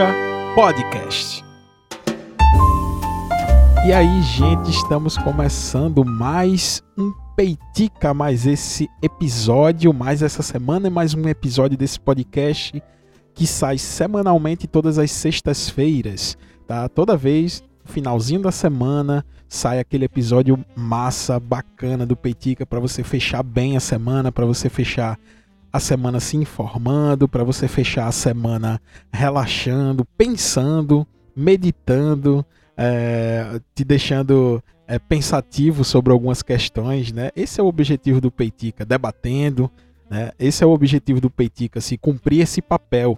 Peitica Podcast. E aí, gente, estamos começando mais um Peitica, mais esse episódio, mais essa semana mais um episódio desse podcast que sai semanalmente todas as sextas-feiras, tá? Toda vez, finalzinho da semana, sai aquele episódio massa, bacana do Peitica para você fechar bem a semana, para você fechar a semana se informando, para você fechar a semana relaxando, pensando, meditando, é, te deixando é, pensativo sobre algumas questões, né? Esse é o objetivo do Peitica, debatendo, né? Esse é o objetivo do Peitica, se cumprir esse papel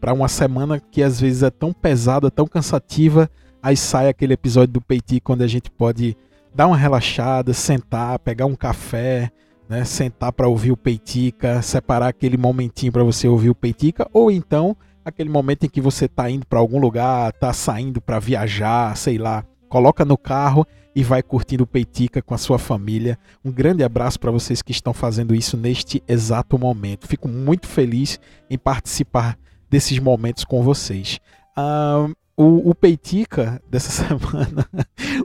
para uma semana que às vezes é tão pesada, tão cansativa, aí sai aquele episódio do Peitica onde a gente pode dar uma relaxada, sentar, pegar um café, né? Sentar para ouvir o Peitica, separar aquele momentinho para você ouvir o Peitica, ou então aquele momento em que você está indo para algum lugar, está saindo para viajar, sei lá, coloca no carro e vai curtindo o Peitica com a sua família. Um grande abraço para vocês que estão fazendo isso neste exato momento. Fico muito feliz em participar desses momentos com vocês. Uh, o, o, Peitica dessa semana,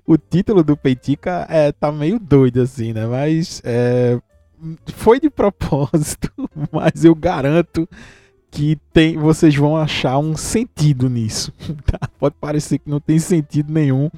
o título do Peitica é, tá meio doido assim, né? Mas é, foi de propósito, mas eu garanto que tem, vocês vão achar um sentido nisso. Tá? Pode parecer que não tem sentido nenhum,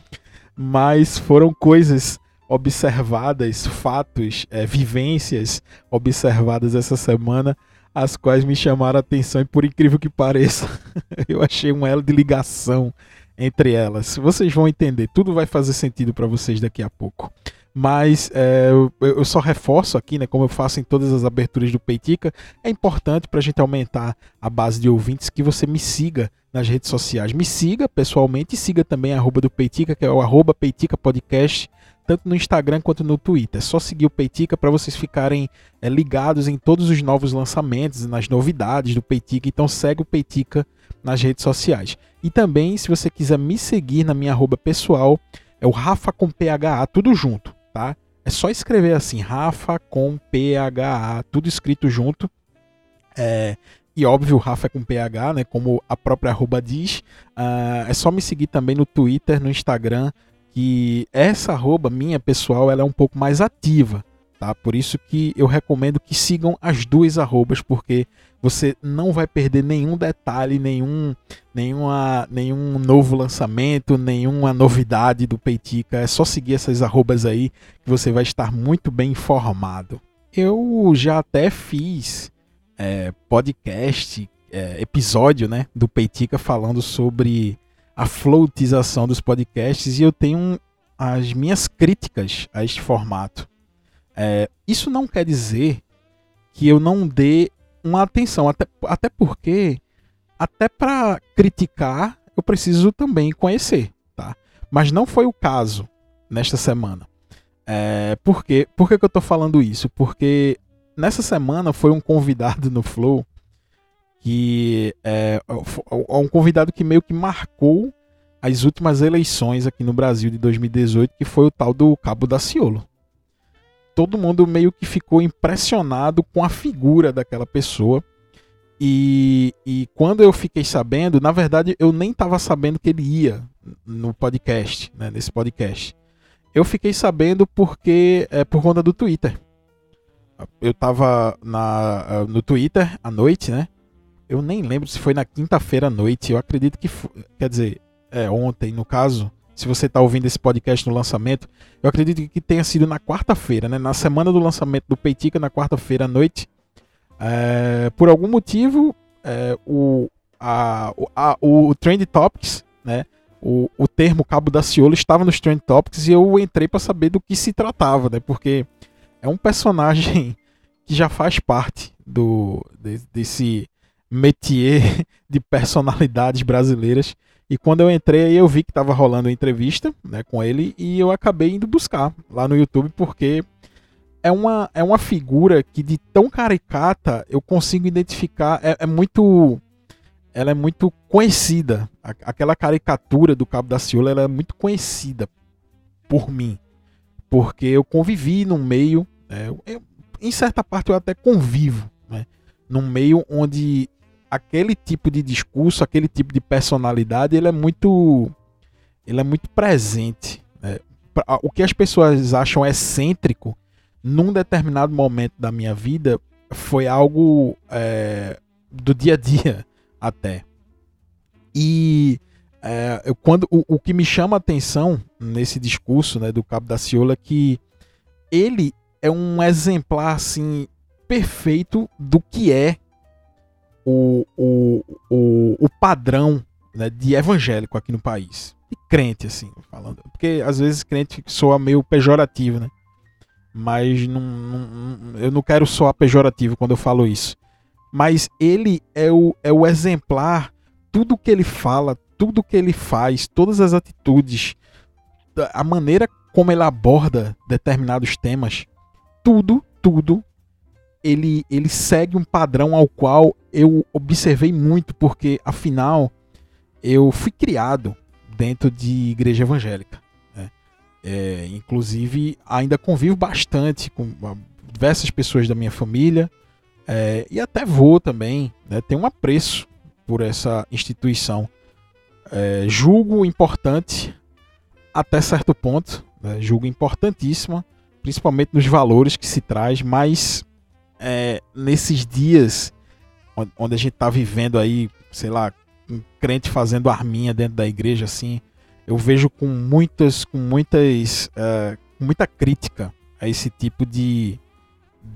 mas foram coisas observadas, fatos, é, vivências observadas essa semana, as quais me chamaram a atenção e por incrível que pareça, eu achei um elo de ligação entre elas. Vocês vão entender, tudo vai fazer sentido para vocês daqui a pouco. Mas é, eu, só reforço aqui, né, como eu faço em todas as aberturas do Peitica, é importante para a gente aumentar a base de ouvintes que você me siga nas redes sociais. Me siga pessoalmente e siga também a arroba do Peitica, que é o arroba Peitica Podcast, tanto no Instagram quanto no Twitter. É só seguir o Peitica para vocês ficarem é, ligados em todos os novos lançamentos, nas novidades do Peitica. Então segue o Peitica nas redes sociais. E também, se você quiser me seguir na minha arroba pessoal, é o Rafa com PHA, tudo junto tá? É só escrever assim, Rafa com PHA, tudo escrito junto. É, e óbvio, Rafa é com PH, né? Como a própria arroba diz. Uh, é só me seguir também no Twitter, no Instagram, que essa arroba minha pessoal ela é um pouco mais ativa. Tá? Por isso que eu recomendo que sigam as duas arrobas, porque você não vai perder nenhum detalhe, nenhum, nenhuma, nenhum novo lançamento, nenhuma novidade do Peitica. É só seguir essas arrobas aí que você vai estar muito bem informado. Eu já até fiz é, podcast, é, episódio né, do Peitica falando sobre a floatização dos podcasts e eu tenho as minhas críticas a este formato. É, isso não quer dizer que eu não dê uma atenção, até, até porque, até para criticar, eu preciso também conhecer, tá? Mas não foi o caso nesta semana. É, por, quê? por que, que eu estou falando isso? Porque nessa semana foi um convidado no Flow que é, um convidado que meio que marcou as últimas eleições aqui no Brasil de 2018, que foi o tal do Cabo da Ciolo todo mundo meio que ficou impressionado com a figura daquela pessoa. E, e quando eu fiquei sabendo, na verdade eu nem estava sabendo que ele ia no podcast, né, nesse podcast. Eu fiquei sabendo porque é por conta do Twitter. Eu estava na, no Twitter à noite, né? Eu nem lembro se foi na quinta-feira à noite. Eu acredito que, foi, quer dizer, é ontem no caso se você está ouvindo esse podcast no lançamento, eu acredito que tenha sido na quarta-feira, né? Na semana do lançamento do Peitica, na quarta-feira à noite. É, por algum motivo, é, o, a, a, o, o Trend Topics, né? O, o termo Cabo da Ciolo estava nos Trend Topics e eu entrei para saber do que se tratava, né? Porque é um personagem que já faz parte do desse métier de personalidades brasileiras e quando eu entrei, eu vi que estava rolando entrevista né, com ele e eu acabei indo buscar lá no YouTube porque é uma, é uma figura que de tão caricata eu consigo identificar. É, é muito. Ela é muito conhecida. Aquela caricatura do Cabo da Ciolo ela é muito conhecida por mim. Porque eu convivi num meio. Né, eu, em certa parte eu até convivo. Né, num meio onde aquele tipo de discurso, aquele tipo de personalidade, ele é muito, ele é muito presente. Né? O que as pessoas acham excêntrico, num determinado momento da minha vida, foi algo é, do dia a dia até. E é, eu, quando o, o, que me chama a atenção nesse discurso né, do Cabo da Ciola é que ele é um exemplar assim perfeito do que é o, o, o, o padrão né, de evangélico aqui no país. E crente, assim, falando. Porque às vezes crente soa meio pejorativo, né? Mas não, não, eu não quero soar pejorativo quando eu falo isso. Mas ele é o, é o exemplar, tudo que ele fala, tudo que ele faz, todas as atitudes, a maneira como ele aborda determinados temas, tudo, tudo ele, ele segue um padrão ao qual eu observei muito, porque afinal eu fui criado dentro de igreja evangélica. Né? É, inclusive, ainda convivo bastante com diversas pessoas da minha família é, e até vou também. Né? Tenho um apreço por essa instituição. É, julgo importante até certo ponto, né? julgo importantíssima, principalmente nos valores que se traz, mas é, nesses dias onde a gente tá vivendo aí, sei lá, um crente fazendo arminha dentro da igreja, assim, eu vejo com muitas, com muitas, uh, muita crítica a esse tipo de,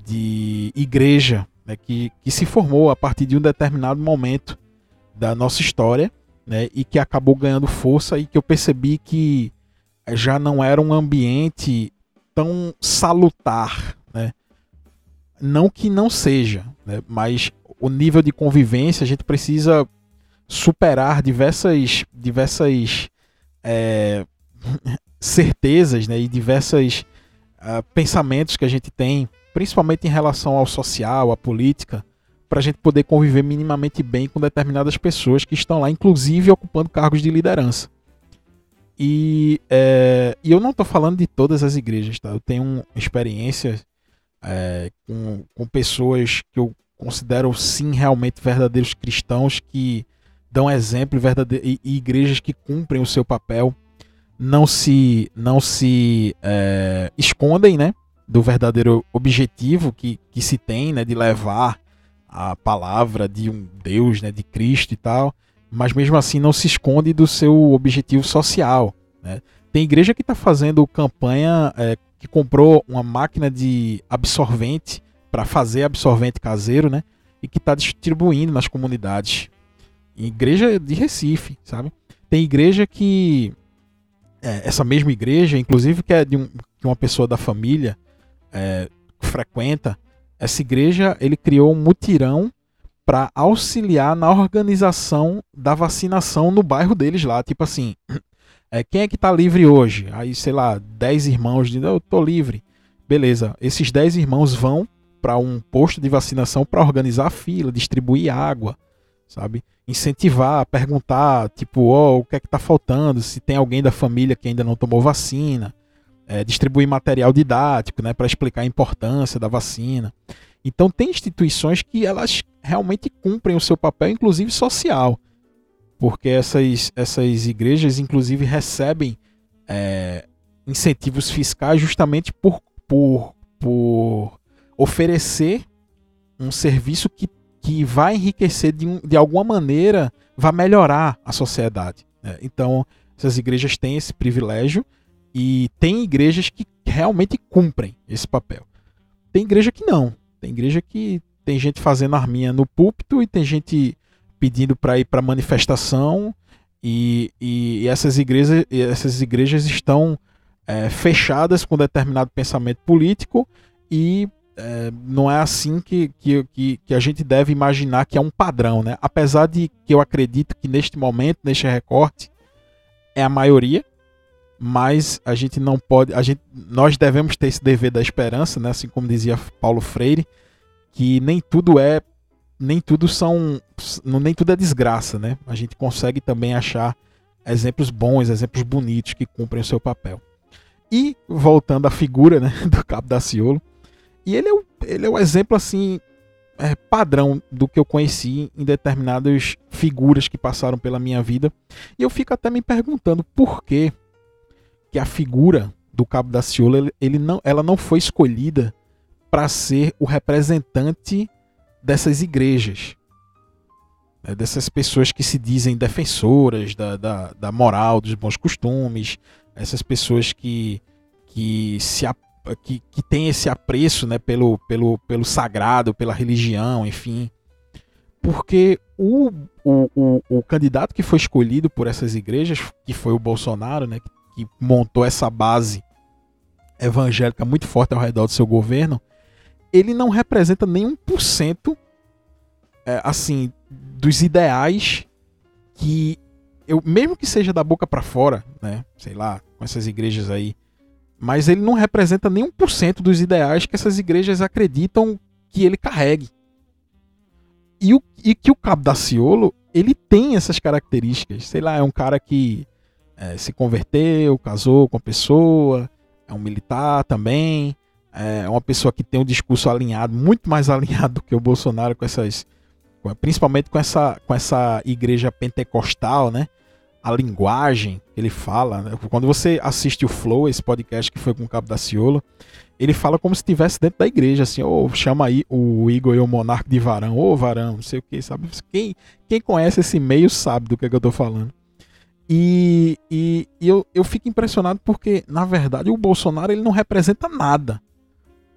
de igreja né, que, que se formou a partir de um determinado momento da nossa história, né, e que acabou ganhando força e que eu percebi que já não era um ambiente tão salutar, né? Não que não seja, né? mas o nível de convivência a gente precisa superar diversas, diversas é, certezas né? e diversos uh, pensamentos que a gente tem, principalmente em relação ao social, à política, para a gente poder conviver minimamente bem com determinadas pessoas que estão lá, inclusive ocupando cargos de liderança. E, é, e eu não estou falando de todas as igrejas, tá? Eu tenho experiências é, com, com pessoas que eu considero sim realmente verdadeiros cristãos que dão exemplo e, e igrejas que cumprem o seu papel, não se não se é, escondem, né, do verdadeiro objetivo que, que se tem, né, de levar a palavra de um Deus, né, de Cristo e tal, mas mesmo assim não se esconde do seu objetivo social, né? Tem igreja que está fazendo campanha é, que comprou uma máquina de absorvente para fazer absorvente caseiro, né? E que está distribuindo nas comunidades. Igreja de Recife, sabe? Tem igreja que. É, essa mesma igreja, inclusive, que é de, um, de uma pessoa da família é, frequenta. Essa igreja, ele criou um mutirão para auxiliar na organização da vacinação no bairro deles lá. Tipo assim, é, quem é que está livre hoje? Aí, sei lá, 10 irmãos dizem, eu tô livre. Beleza, esses 10 irmãos vão para um posto de vacinação para organizar a fila, distribuir água, sabe? Incentivar, perguntar, tipo, oh, o que é que tá faltando, se tem alguém da família que ainda não tomou vacina, é, distribuir material didático, né, para explicar a importância da vacina. Então tem instituições que elas realmente cumprem o seu papel, inclusive social porque essas, essas igrejas, inclusive, recebem é, incentivos fiscais justamente por, por, por oferecer um serviço que, que vai enriquecer de, um, de alguma maneira, vai melhorar a sociedade. Né? Então, essas igrejas têm esse privilégio e tem igrejas que realmente cumprem esse papel. Tem igreja que não. Tem igreja que tem gente fazendo arminha no púlpito e tem gente pedindo para ir para manifestação e, e, essas igrejas, essas igrejas estão é, fechadas com determinado pensamento político e é, não é assim que, que, que, a gente deve imaginar que é um padrão, né? Apesar de que eu acredito que neste momento, neste recorte, é a maioria, mas a gente não pode, a gente, nós devemos ter esse dever da esperança, né? Assim como dizia Paulo Freire, que nem tudo é nem tudo são. Nem tudo é desgraça, né? A gente consegue também achar exemplos bons, exemplos bonitos que cumprem o seu papel. E voltando à figura né, do Cabo da Ciolo, e ele é, o, ele é o exemplo assim é, padrão do que eu conheci em determinadas figuras que passaram pela minha vida. E eu fico até me perguntando por que, que a figura do Cabo da Ciolo ele não, ela não foi escolhida para ser o representante dessas igrejas. Né, dessas pessoas que se dizem defensoras da, da, da moral, dos bons costumes, essas pessoas que, que se que, que tem esse apreço né, pelo, pelo, pelo sagrado, pela religião, enfim. Porque o, o, o, o, candidato que foi escolhido por essas igrejas, que foi o Bolsonaro, né, que montou essa base evangélica muito forte ao redor do seu governo, ele não representa nem um por cento é, assim dos ideais que eu mesmo que seja da boca para fora, né, sei lá, com essas igrejas aí mas ele não representa nem 1% dos ideais que essas igrejas acreditam que ele carregue. E, o, e que o Cabo da Ciolo, ele tem essas características. Sei lá, é um cara que é, se converteu, casou com a pessoa, é um militar também, é uma pessoa que tem um discurso alinhado, muito mais alinhado do que o Bolsonaro com essas, principalmente com essa, com essa igreja pentecostal, né? a linguagem que ele fala. Né? Quando você assiste o Flow, esse podcast que foi com o Cabo da Ciolo, ele fala como se estivesse dentro da igreja, assim, ou oh, chama aí o Igor e o Monarca de Varão, ô oh, Varão, não sei o que, sabe? Quem, quem conhece esse meio sabe do que, é que eu tô falando. E, e, e, eu, eu fico impressionado porque, na verdade, o Bolsonaro ele não representa nada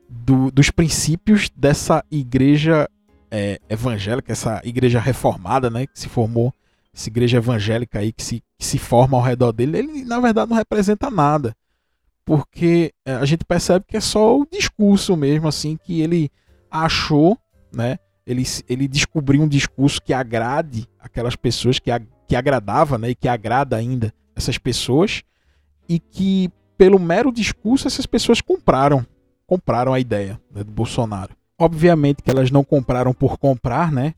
do, dos princípios dessa igreja é, evangélica, essa igreja reformada, né, que se formou essa igreja evangélica aí que se, que se forma ao redor dele, ele na verdade não representa nada. Porque é, a gente percebe que é só o discurso mesmo, assim, que ele achou, né? Ele, ele descobriu um discurso que agrade aquelas pessoas, que, que agradava, né? E que agrada ainda essas pessoas. E que, pelo mero discurso, essas pessoas compraram. Compraram a ideia né, do Bolsonaro. Obviamente que elas não compraram por comprar, né?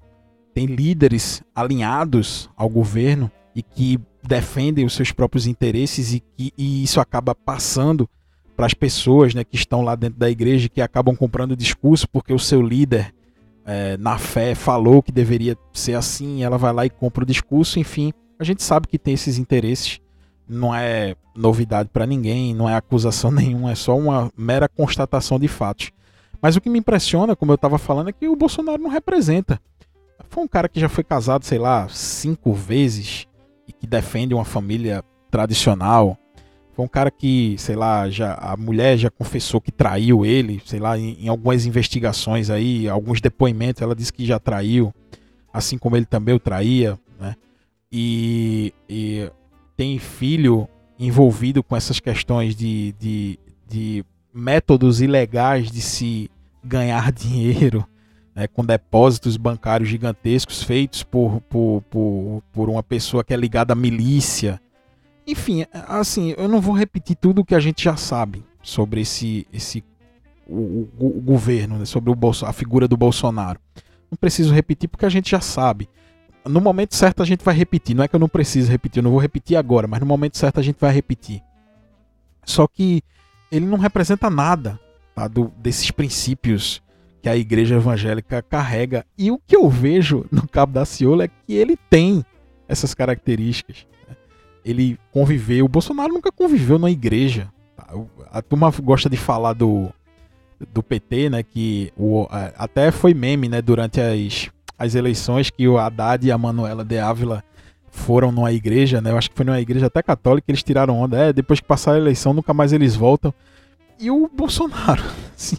tem líderes alinhados ao governo e que defendem os seus próprios interesses e que e isso acaba passando para as pessoas né, que estão lá dentro da igreja que acabam comprando o discurso porque o seu líder é, na fé falou que deveria ser assim, ela vai lá e compra o discurso, enfim, a gente sabe que tem esses interesses, não é novidade para ninguém, não é acusação nenhuma, é só uma mera constatação de fatos. Mas o que me impressiona, como eu estava falando, é que o Bolsonaro não representa foi um cara que já foi casado, sei lá, cinco vezes e que defende uma família tradicional. Foi um cara que, sei lá, já a mulher já confessou que traiu ele, sei lá, em, em algumas investigações aí, alguns depoimentos, ela disse que já traiu, assim como ele também o traía, né? E, e tem filho envolvido com essas questões de, de, de métodos ilegais de se ganhar dinheiro né, com depósitos bancários gigantescos feitos por, por, por, por uma pessoa que é ligada à milícia. Enfim, assim, eu não vou repetir tudo o que a gente já sabe sobre esse, esse o, o, o governo, né, sobre o Bolso, a figura do Bolsonaro. Não preciso repetir porque a gente já sabe. No momento certo a gente vai repetir. Não é que eu não preciso repetir, eu não vou repetir agora, mas no momento certo a gente vai repetir. Só que ele não representa nada tá, do, desses princípios que a igreja evangélica carrega. E o que eu vejo no Cabo da Ciolo é que ele tem essas características. Né? Ele conviveu. O Bolsonaro nunca conviveu na igreja. Tá? A turma gosta de falar do, do PT, né? Que o, até foi meme, né? Durante as, as eleições que o Haddad e a Manuela de Ávila foram numa igreja, né? Eu acho que foi numa igreja até católica, eles tiraram onda. É, depois que passar a eleição, nunca mais eles voltam. E o Bolsonaro, assim,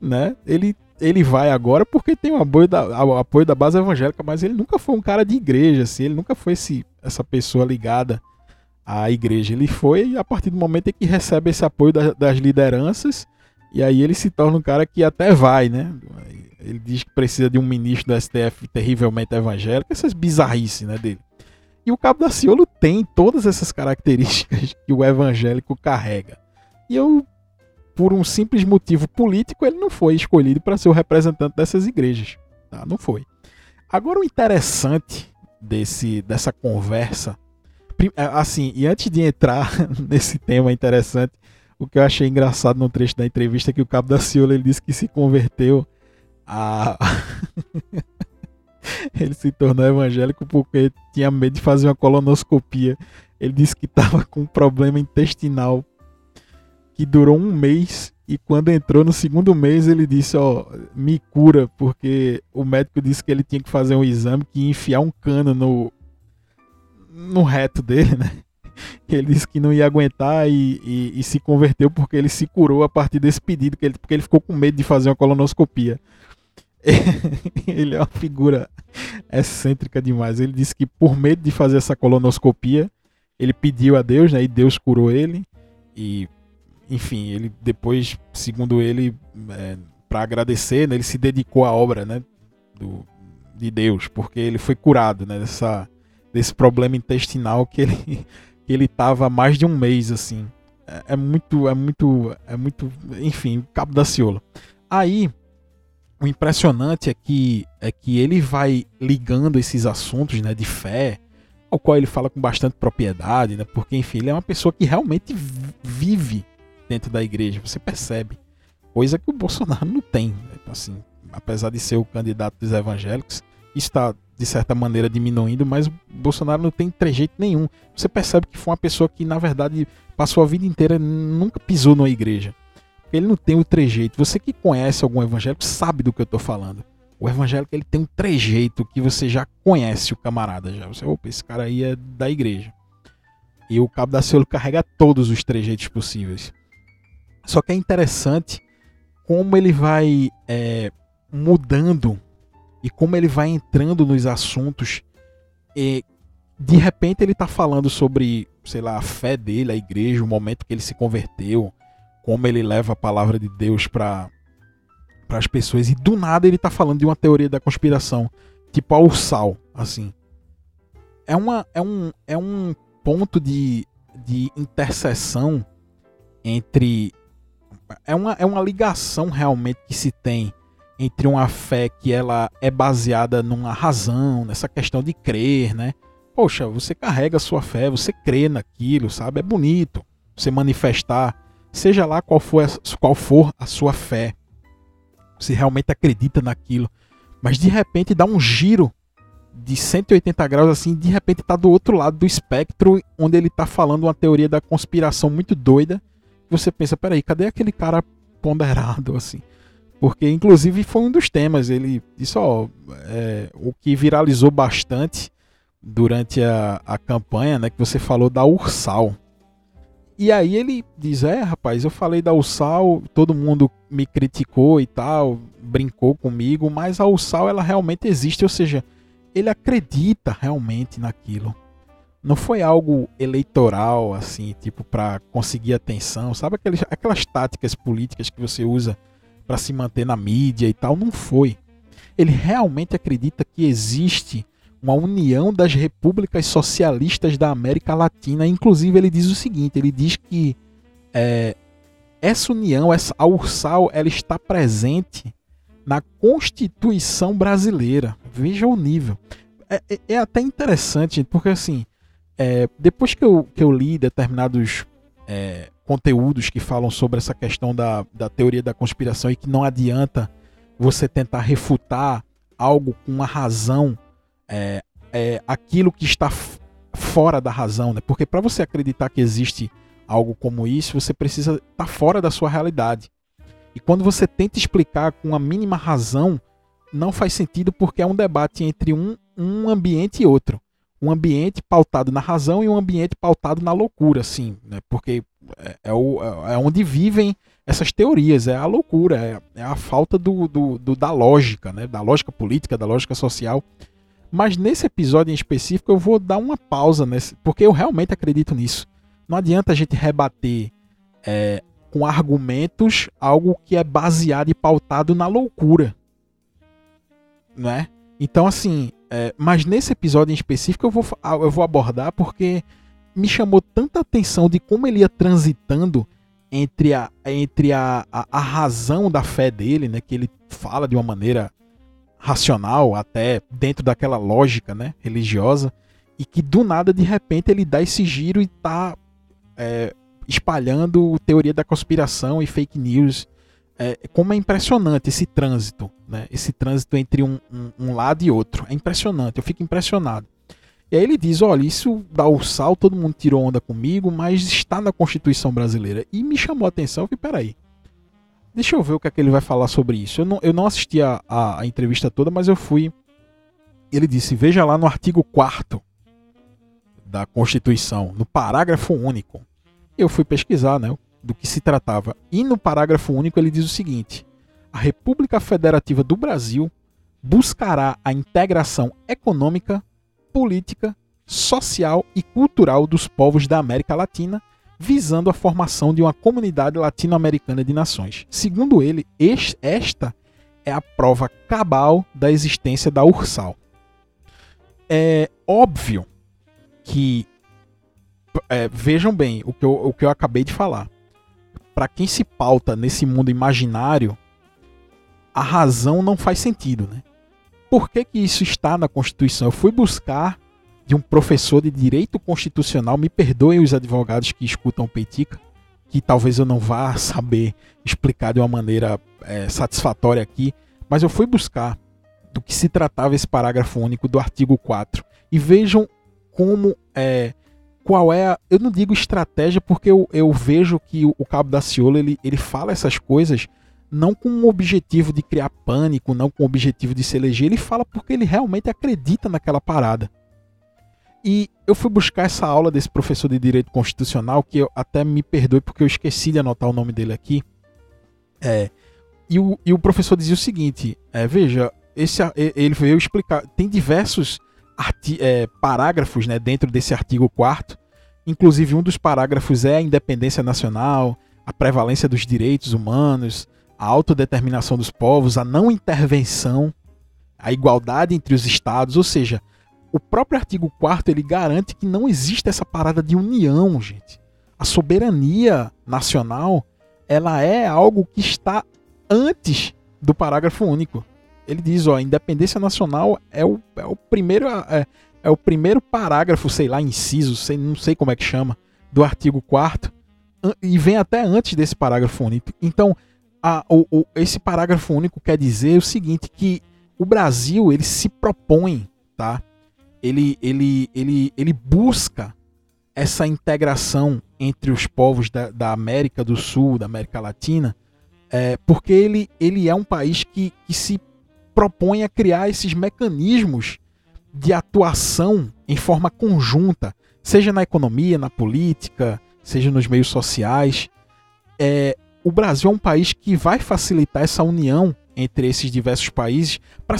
né? Ele, ele vai agora porque tem o apoio, da, o apoio da base evangélica, mas ele nunca foi um cara de igreja, assim, ele nunca foi esse, essa pessoa ligada à igreja. Ele foi a partir do momento em que recebe esse apoio da, das lideranças, e aí ele se torna um cara que até vai, né? Ele diz que precisa de um ministro do STF terrivelmente evangélico, essas bizarrices né, dele. E o Cabo da Ciolo tem todas essas características que o evangélico carrega. E eu, por um simples motivo político, ele não foi escolhido para ser o representante dessas igrejas. Tá? Não foi. Agora, o interessante desse, dessa conversa, é, assim, e antes de entrar nesse tema interessante, o que eu achei engraçado no trecho da entrevista é que o Cabo da Ciolo ele disse que se converteu a... ele se tornou evangélico porque tinha medo de fazer uma colonoscopia. Ele disse que estava com um problema intestinal que durou um mês e quando entrou no segundo mês ele disse, ó, me cura, porque o médico disse que ele tinha que fazer um exame, que ia enfiar um cano no, no reto dele, né? Ele disse que não ia aguentar e, e, e, se converteu porque ele se curou a partir desse pedido, que ele, porque ele ficou com medo de fazer uma colonoscopia. ele é uma figura excêntrica demais. Ele disse que por medo de fazer essa colonoscopia, ele pediu a Deus, né? E Deus curou ele. E, enfim, ele depois, segundo ele, é, para agradecer, né, ele se dedicou à obra, né? Do, de Deus, porque ele foi curado, né? Dessa, desse problema intestinal que ele que ele tava há mais de um mês assim. É, é, muito, é muito, é muito, enfim, cabo da ciola. Aí o impressionante é que é que ele vai ligando esses assuntos, né, de fé, ao qual ele fala com bastante propriedade, né? Porque enfim, ele é uma pessoa que realmente vive dentro da igreja, você percebe. Coisa que o Bolsonaro não tem, né? assim, apesar de ser o candidato dos evangélicos, está de certa maneira diminuindo, mas o Bolsonaro não tem trejeito nenhum. Você percebe que foi uma pessoa que, na verdade, passou a vida inteira nunca pisou numa igreja. Ele não tem o trejeito. Você que conhece algum evangélico sabe do que eu estou falando. O evangélico ele tem um trejeito que você já conhece o camarada já. Você, opa, esse cara aí é da igreja. E o Cabo da Ciolo carrega todos os trejeitos possíveis. Só que é interessante como ele vai é, mudando e como ele vai entrando nos assuntos. E de repente ele está falando sobre, sei lá, a fé dele, a igreja, o momento que ele se converteu, como ele leva a palavra de Deus para para as pessoas e do nada ele está falando de uma teoria da conspiração, tipo ao sal, assim. É uma é um é um ponto de de interseção entre é uma, é uma ligação realmente que se tem entre uma fé que ela é baseada numa razão, nessa questão de crer, né? Poxa, você carrega a sua fé, você crê naquilo, sabe? É bonito você manifestar, seja lá qual for, qual for a sua fé. Você realmente acredita naquilo. Mas de repente dá um giro de 180 graus assim, de repente está do outro lado do espectro, onde ele está falando uma teoria da conspiração muito doida. Você pensa, peraí, cadê aquele cara ponderado assim? Porque, inclusive, foi um dos temas. Ele disse: Ó, é, o que viralizou bastante durante a, a campanha, né? Que você falou da Ursal. E aí ele diz: É, rapaz, eu falei da Ursal, todo mundo me criticou e tal, brincou comigo, mas a Ursal ela realmente existe, ou seja, ele acredita realmente naquilo. Não foi algo eleitoral, assim, tipo, para conseguir atenção, sabe? Aquelas, aquelas táticas políticas que você usa para se manter na mídia e tal, não foi. Ele realmente acredita que existe uma união das repúblicas socialistas da América Latina. Inclusive, ele diz o seguinte: ele diz que é, essa união, essa, a URSAL, ela está presente na Constituição brasileira. Veja o nível. É, é, é até interessante, porque assim, é, depois que eu, que eu li determinados é, conteúdos que falam sobre essa questão da, da teoria da conspiração e que não adianta você tentar refutar algo com uma razão, é, é, aquilo que está fora da razão, né? Porque para você acreditar que existe algo como isso, você precisa estar tá fora da sua realidade. E quando você tenta explicar com a mínima razão, não faz sentido porque é um debate entre um, um ambiente e outro. Um ambiente pautado na razão e um ambiente pautado na loucura, sim, né? Porque é, é, o, é onde vivem essas teorias, é a loucura, é, é a falta do, do, do, da lógica, né? da lógica política, da lógica social. Mas nesse episódio em específico eu vou dar uma pausa, nesse, porque eu realmente acredito nisso. Não adianta a gente rebater é, com argumentos algo que é baseado e pautado na loucura. Né? Então, assim, é, mas nesse episódio em específico eu vou, eu vou abordar porque me chamou tanta atenção de como ele ia transitando entre a, entre a, a, a, razão da fé dele, né, que ele fala de uma maneira racional, até dentro daquela lógica né, religiosa, e que do nada, de repente, ele dá esse giro e tá é, espalhando teoria da conspiração e fake news é, como é impressionante esse trânsito, né? Esse trânsito entre um, um, um, lado e outro. É impressionante, eu fico impressionado. E aí ele diz: olha, isso dá o sal, todo mundo tirou onda comigo, mas está na Constituição brasileira. E me chamou a atenção, eu falei, peraí. Deixa eu ver o que é que ele vai falar sobre isso. Eu não, eu não assisti a, a, a entrevista toda, mas eu fui. Ele disse: veja lá no artigo 4 da Constituição, no parágrafo único. Eu fui pesquisar, né? do que se tratava. E no parágrafo único ele diz o seguinte: a República Federativa do Brasil buscará a integração econômica, política, social e cultural dos povos da América Latina, visando a formação de uma comunidade latino-americana de nações. Segundo ele, esta é a prova cabal da existência da URSAL. É óbvio que é, vejam bem o que, eu, o que eu acabei de falar para quem se pauta nesse mundo imaginário, a razão não faz sentido, né? Por que, que isso está na Constituição? Eu fui buscar de um professor de direito constitucional, me perdoem os advogados que escutam Peitica, que talvez eu não vá saber explicar de uma maneira é, satisfatória aqui, mas eu fui buscar do que se tratava esse parágrafo único do artigo 4 e vejam como é, qual é a, eu não digo estratégia porque eu, eu vejo que o, o Cabo da Ciolo ele, ele fala essas coisas não com o objetivo de criar pânico, não com o objetivo de se eleger, ele fala porque ele realmente acredita naquela parada. E eu fui buscar essa aula desse professor de direito constitucional, que eu até me perdoe porque eu esqueci de anotar o nome dele aqui. É, e, o, e o professor dizia o seguinte: é, veja, esse, ele veio explicar, tem diversos é, parágrafos né, dentro desse artigo 4 Inclusive, um dos parágrafos é a independência nacional, a prevalência dos direitos humanos, a autodeterminação dos povos, a não intervenção, a igualdade entre os estados, ou seja, o próprio artigo 4 ele garante que não existe essa parada de união, gente. A soberania nacional, ela é algo que está antes do parágrafo único ele diz, ó, independência nacional é o, é o primeiro é, é, o primeiro parágrafo, sei lá, inciso, sei, não sei como é que chama, do artigo 4 e vem até antes desse parágrafo único. Então, a, o, o, esse parágrafo único quer dizer o seguinte, que o Brasil, ele se propõe, tá? Ele, ele, ele, ele busca essa integração entre os povos da, da América do Sul, da América Latina, é, porque ele, ele é um país que, que se propõe a criar esses mecanismos de atuação em forma conjunta, seja na economia, na política, seja nos meios sociais. É, o Brasil é um país que vai facilitar essa união entre esses diversos países para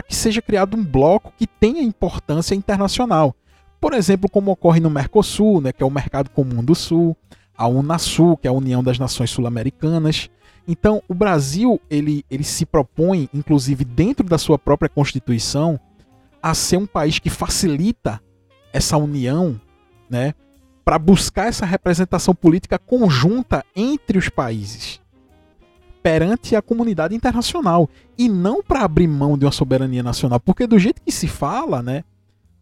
que seja criado um bloco que tenha importância internacional. Por exemplo, como ocorre no Mercosul, né, que é o Mercado Comum do Sul, a Unasul, que é a União das Nações Sul-Americanas, então, o Brasil, ele, ele se propõe, inclusive dentro da sua própria Constituição, a ser um país que facilita essa união, né, para buscar essa representação política conjunta entre os países perante a comunidade internacional e não para abrir mão de uma soberania nacional, porque do jeito que se fala, né,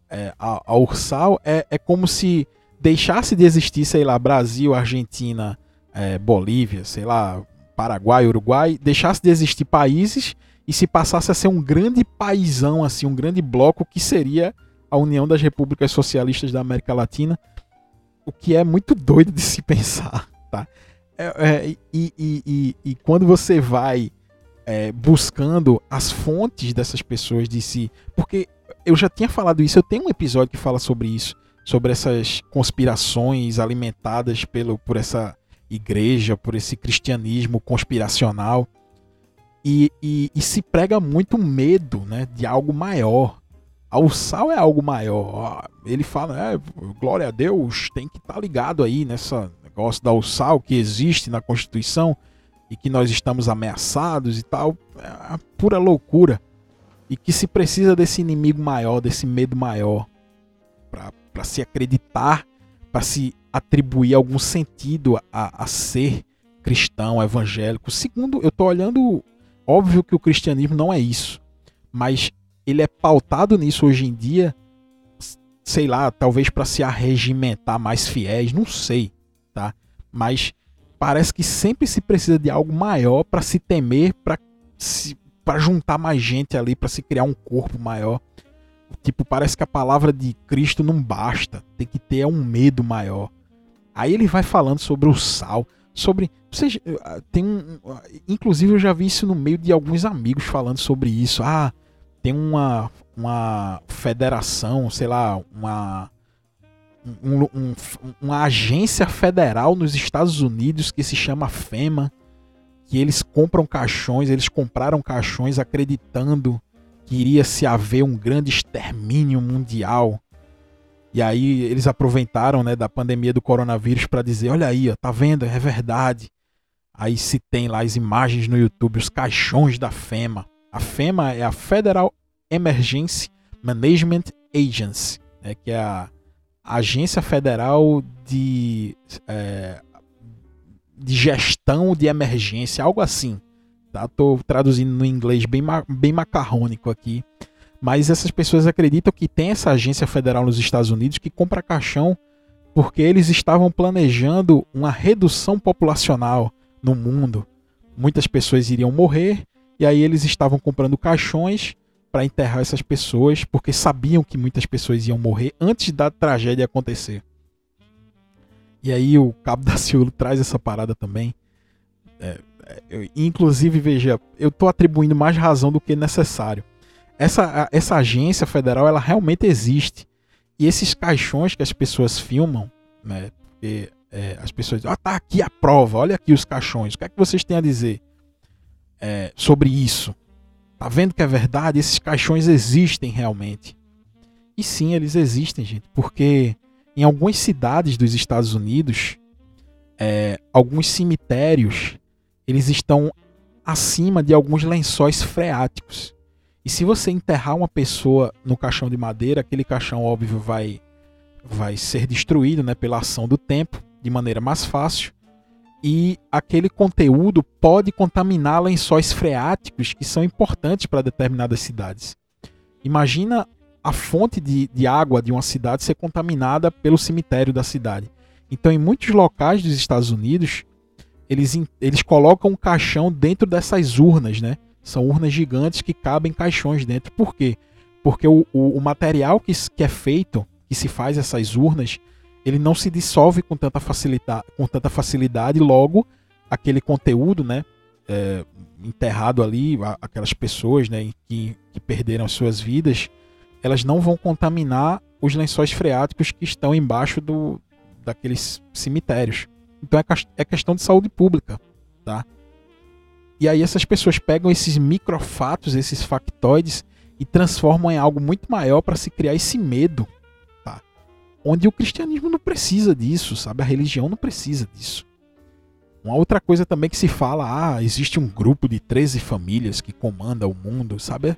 é, a, a Ursal é, é como se deixasse de existir, sei lá, Brasil, Argentina, é, Bolívia, sei lá, Paraguai, Uruguai, deixasse de existir países e se passasse a ser um grande paísão, assim, um grande bloco que seria a União das Repúblicas Socialistas da América Latina, o que é muito doido de se pensar, tá? É, é, e, e, e, e, quando você vai é, buscando as fontes dessas pessoas de si, porque eu já tinha falado isso, eu tenho um episódio que fala sobre isso, sobre essas conspirações alimentadas pelo, por essa igreja, por esse cristianismo conspiracional. E, e, e, se prega muito medo né, de algo maior. O sal é algo maior. Ele fala, é, glória a Deus, tem que estar tá ligado aí nessa negócio da sal que existe na Constituição e que nós estamos ameaçados e tal. É pura loucura. E que se precisa desse inimigo maior, desse medo maior, para se acreditar, para se atribuir algum sentido a, a ser cristão, evangélico. Segundo, eu estou olhando, óbvio que o cristianismo não é isso, mas ele é pautado nisso hoje em dia, sei lá, talvez para se arregimentar mais fiéis, não sei, tá? Mas parece que sempre se precisa de algo maior para se temer, para se para juntar mais gente ali, para se criar um corpo maior. Tipo, parece que a palavra de Cristo não basta, tem que ter um medo maior. Aí ele vai falando sobre o sal, sobre. Vocês, eh, tem um, inclusive eu já vi isso no meio de alguns amigos falando sobre isso. Ah, tem uma, uma federação, sei lá, uma, um, um, uma agência federal nos Estados Unidos que se chama FEMA, que eles compram caixões, eles compraram caixões acreditando que iria se haver um grande extermínio mundial. E aí eles aproveitaram né, da pandemia do coronavírus para dizer, olha aí, ó, tá vendo? É verdade. Aí se tem lá as imagens no YouTube, os caixões da FEMA. A FEMA é a Federal Emergency Management Agency, né, que é a Agência Federal de é, de gestão de emergência, algo assim. Tá? Tô traduzindo no inglês bem, bem macarrônico aqui. Mas essas pessoas acreditam que tem essa agência federal nos Estados Unidos que compra caixão porque eles estavam planejando uma redução populacional no mundo. Muitas pessoas iriam morrer e aí eles estavam comprando caixões para enterrar essas pessoas porque sabiam que muitas pessoas iam morrer antes da tragédia acontecer. E aí o Cabo da Ciolo traz essa parada também. É, é, inclusive, veja, eu estou atribuindo mais razão do que necessário. Essa, essa agência federal, ela realmente existe. E esses caixões que as pessoas filmam, né? Porque, é, as pessoas dizem, ah, tá aqui a prova, olha aqui os caixões. O que é que vocês têm a dizer é, sobre isso? Tá vendo que é verdade? Esses caixões existem realmente. E sim, eles existem, gente, porque em algumas cidades dos Estados Unidos, é, alguns cemitérios eles estão acima de alguns lençóis freáticos. E se você enterrar uma pessoa no caixão de madeira, aquele caixão óbvio vai vai ser destruído, né, pela ação do tempo, de maneira mais fácil. E aquele conteúdo pode contaminar lençóis freáticos que são importantes para determinadas cidades. Imagina a fonte de, de água de uma cidade ser contaminada pelo cemitério da cidade. Então, em muitos locais dos Estados Unidos, eles, eles colocam um caixão dentro dessas urnas, né? São urnas gigantes que cabem caixões dentro. Por quê? Porque o, o, o material que, que é feito, que se faz essas urnas, ele não se dissolve com tanta facilidade, com tanta facilidade logo aquele conteúdo, né? É, enterrado ali, aquelas pessoas né, que, que perderam as suas vidas, elas não vão contaminar os lençóis freáticos que estão embaixo do, daqueles cemitérios. Então é, é questão de saúde pública, tá? E aí essas pessoas pegam esses microfatos, esses factoides e transformam em algo muito maior para se criar esse medo? Onde o cristianismo não precisa disso, sabe? A religião não precisa disso. Uma outra coisa também que se fala, ah, existe um grupo de 13 famílias que comanda o mundo, sabe?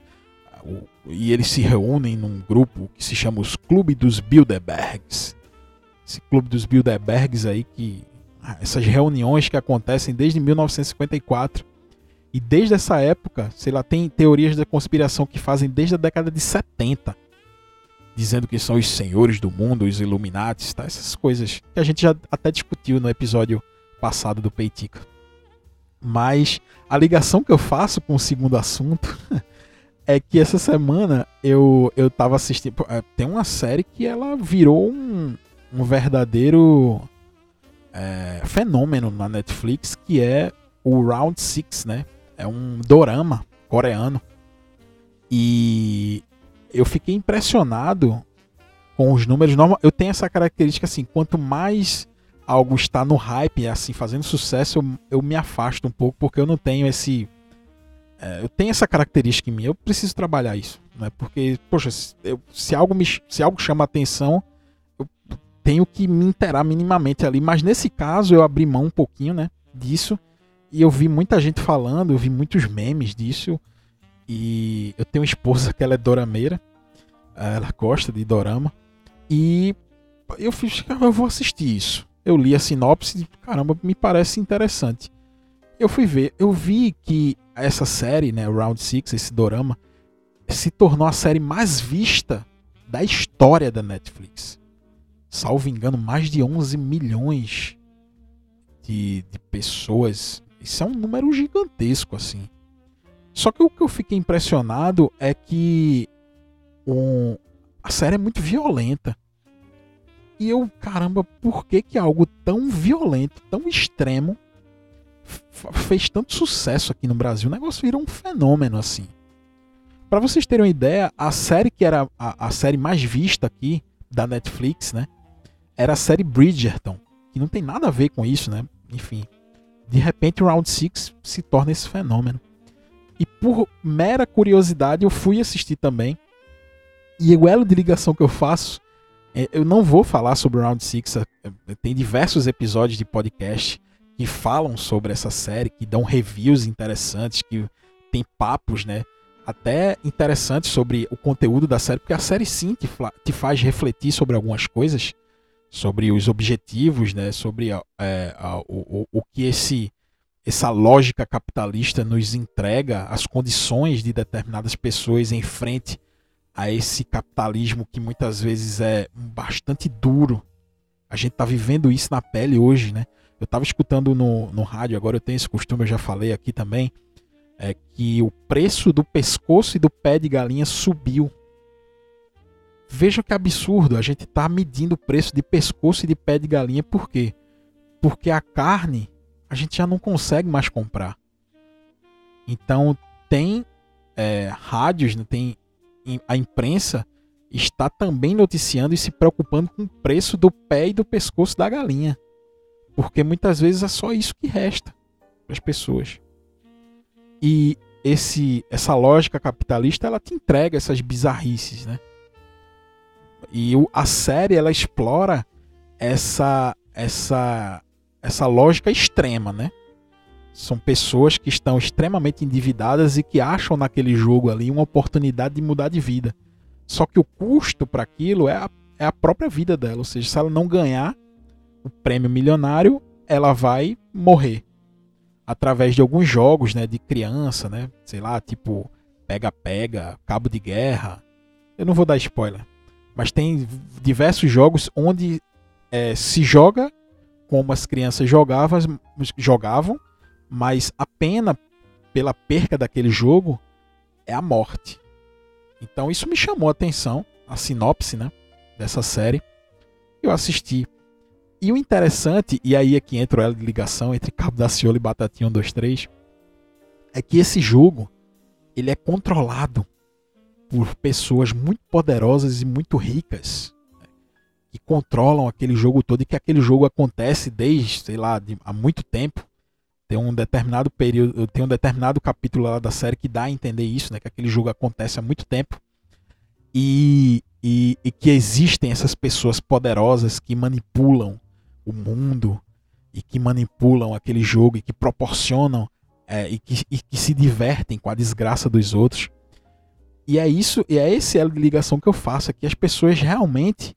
e eles se reúnem num grupo que se chama os Clube dos Bilderbergs. Esse Clube dos Bilderbergs aí que ah, essas reuniões que acontecem desde 1954 e desde essa época, sei lá, tem teorias da conspiração que fazem desde a década de 70, dizendo que são os senhores do mundo, os Illuminati, tá? essas coisas que a gente já até discutiu no episódio passado do Peitica. Mas a ligação que eu faço com o segundo assunto é que essa semana eu, eu tava assistindo. É, tem uma série que ela virou um, um verdadeiro é, fenômeno na Netflix, que é o Round Six, né? É um dorama coreano. E eu fiquei impressionado com os números. Eu tenho essa característica assim, quanto mais algo está no hype, assim, fazendo sucesso, eu, eu me afasto um pouco, porque eu não tenho esse é, eu tenho essa característica em mim, eu preciso trabalhar isso, né? Porque, poxa, se, eu, se algo me, se algo chama atenção, eu tenho que me interar minimamente ali. Mas nesse caso eu abri mão um pouquinho, né? Disso e eu vi muita gente falando, eu vi muitos memes disso. E eu tenho uma esposa que ela é dorameira, ela gosta de dorama e eu fiz, eu vou assistir isso. Eu li a sinopse e caramba, me parece interessante. Eu fui ver, eu vi que essa série, né, Round Six, esse dorama, se tornou a série mais vista da história da Netflix. Salvo engano, mais de 11 milhões de, de pessoas. Isso é um número gigantesco, assim. Só que o que eu fiquei impressionado é que um, a série é muito violenta. E eu, caramba, por que, que algo tão violento, tão extremo, fez tanto sucesso aqui no Brasil? O negócio virou um fenômeno assim. Para vocês terem uma ideia, a série que era a, a, série mais vista aqui da Netflix, né? Era a série Bridgerton, que não tem nada a ver com isso, né? Enfim, de repente Round 6 se torna esse fenômeno. E por mera curiosidade eu fui assistir também. E o elo de ligação que eu faço, é, eu não vou falar sobre o Round 6, é, tem diversos episódios de podcast que falam sobre essa série, que dão reviews interessantes, que tem papos, né? até interessante sobre o conteúdo da série, porque a série sim te, te faz refletir sobre algumas coisas, sobre os objetivos, né, sobre é, a, o, o que esse, essa lógica capitalista nos entrega, as condições de determinadas pessoas em frente a esse capitalismo que muitas vezes é bastante duro. A gente está vivendo isso na pele hoje, né? Eu estava escutando no, no rádio, agora eu tenho esse costume, eu já falei aqui também, é que o preço do pescoço e do pé de galinha subiu. Veja que absurdo, a gente está medindo o preço de pescoço e de pé de galinha, por quê? Porque a carne a gente já não consegue mais comprar. Então tem é, rádios, né, tem a imprensa está também noticiando e se preocupando com o preço do pé e do pescoço da galinha. Porque muitas vezes é só isso que resta para as pessoas. E esse essa lógica capitalista ela te entrega essas bizarrices, né? E a série ela explora essa essa essa lógica extrema, né? São pessoas que estão extremamente endividadas e que acham naquele jogo ali uma oportunidade de mudar de vida. Só que o custo para aquilo é a, é a própria vida dela. Ou seja, se ela não ganhar o prêmio milionário, ela vai morrer através de alguns jogos, né, de criança, né, sei lá, tipo pega-pega, cabo de guerra. Eu não vou dar spoiler, mas tem diversos jogos onde é, se joga como as crianças jogavam, jogavam, mas a pena pela perca daquele jogo é a morte. Então isso me chamou a atenção, a sinopse, né, dessa série. Eu assisti. E o interessante, e aí é que entra o elo de ligação entre Cabo da Ciolo e Batatinha 1, 2, 3, é que esse jogo ele é controlado por pessoas muito poderosas e muito ricas que controlam aquele jogo todo e que aquele jogo acontece desde, sei lá, de, há muito tempo. Tem um determinado período, tem um determinado capítulo lá da série que dá a entender isso, né, que aquele jogo acontece há muito tempo. E, e, e que existem essas pessoas poderosas que manipulam o mundo e que manipulam aquele jogo e que proporcionam é, e, que, e que se divertem com a desgraça dos outros. E é isso, e é de ligação que eu faço, é que as pessoas realmente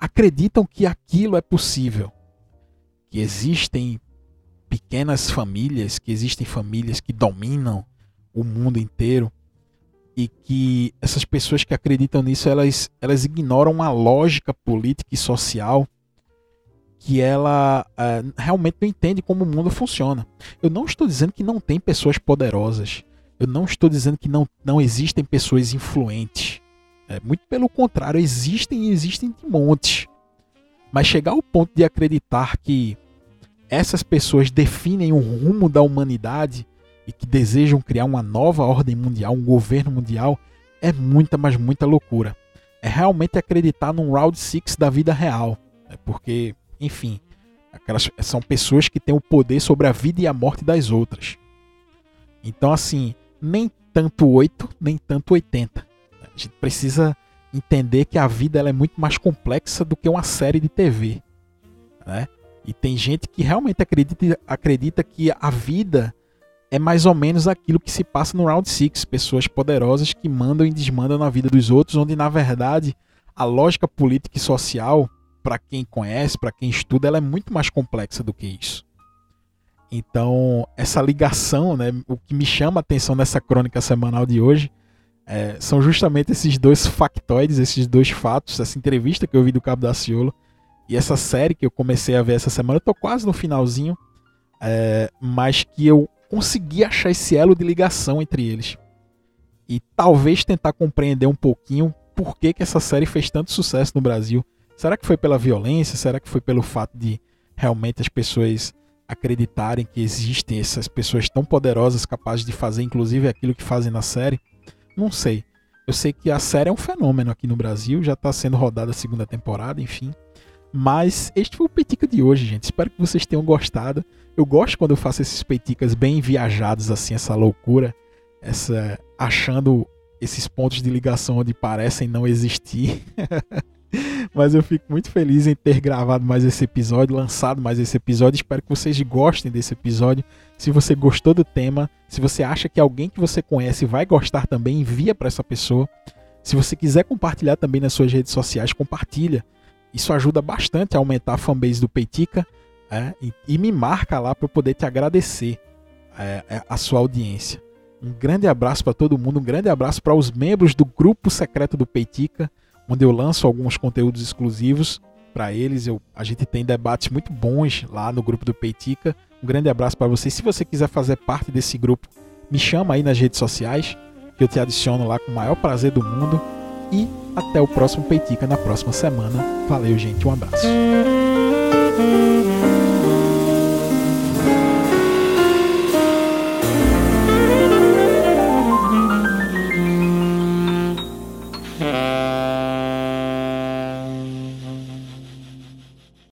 acreditam que aquilo é possível. Que existem pequenas famílias, que existem famílias que dominam o mundo inteiro e que essas pessoas que acreditam nisso, elas, elas ignoram a lógica política e social que ela uh, realmente não entende como o mundo funciona. Eu não estou dizendo que não tem pessoas poderosas. Eu não estou dizendo que não, não existem pessoas influentes. É, muito pelo contrário, existem e existem de monte. Mas chegar ao ponto de acreditar que essas pessoas definem o rumo da humanidade e que desejam criar uma nova ordem mundial, um governo mundial, é muita, mas muita loucura. É realmente acreditar num round six da vida real. É porque enfim, aquelas são pessoas que têm o poder sobre a vida e a morte das outras. Então, assim, nem tanto 8, nem tanto 80. Gente precisa entender que a vida ela é muito mais complexa do que uma série de TV. Né? E tem gente que realmente acredita, acredita que a vida é mais ou menos aquilo que se passa no Round 6. Pessoas poderosas que mandam e desmandam na vida dos outros, onde na verdade a lógica política e social para quem conhece, para quem estuda, ela é muito mais complexa do que isso. Então, essa ligação, né, o que me chama a atenção nessa crônica semanal de hoje, é, são justamente esses dois factoides, esses dois fatos, essa entrevista que eu vi do Cabo da Ciolo e essa série que eu comecei a ver essa semana. Eu tô quase no finalzinho, é, mas que eu consegui achar esse elo de ligação entre eles. E talvez tentar compreender um pouquinho por que, que essa série fez tanto sucesso no Brasil. Será que foi pela violência? Será que foi pelo fato de realmente as pessoas acreditarem que existem essas pessoas tão poderosas capazes de fazer inclusive aquilo que fazem na série? Não sei. Eu sei que a série é um fenômeno aqui no Brasil, já está sendo rodada a segunda temporada, enfim. Mas este foi o Petica de hoje, gente. Espero que vocês tenham gostado. Eu gosto quando eu faço esses Peticas bem viajados, assim, essa loucura, essa achando esses pontos de ligação onde parecem não existir. Mas eu fico muito feliz em ter gravado mais esse episódio, lançado mais esse episódio. Espero que vocês gostem desse episódio. Se você gostou do tema, se você acha que alguém que você conhece vai gostar também, envia para essa pessoa. Se você quiser compartilhar também nas suas redes sociais, compartilha. Isso ajuda bastante a aumentar a fanbase do Peitica é, e, e, me marca lá para eu poder te agradecer é, é a sua audiência. Um grande abraço para todo mundo, um grande abraço para os membros do grupo secreto do Peitica, onde eu lanço alguns conteúdos exclusivos para eles. Eu, a gente tem debates muito bons lá no grupo do Peitica. Um grande abraço para vocês. Se você quiser fazer parte desse grupo, me chama aí nas redes sociais, que eu te adiciono lá com o maior prazer do mundo. E até o próximo Peitica na próxima semana. Valeu, gente. Um abraço.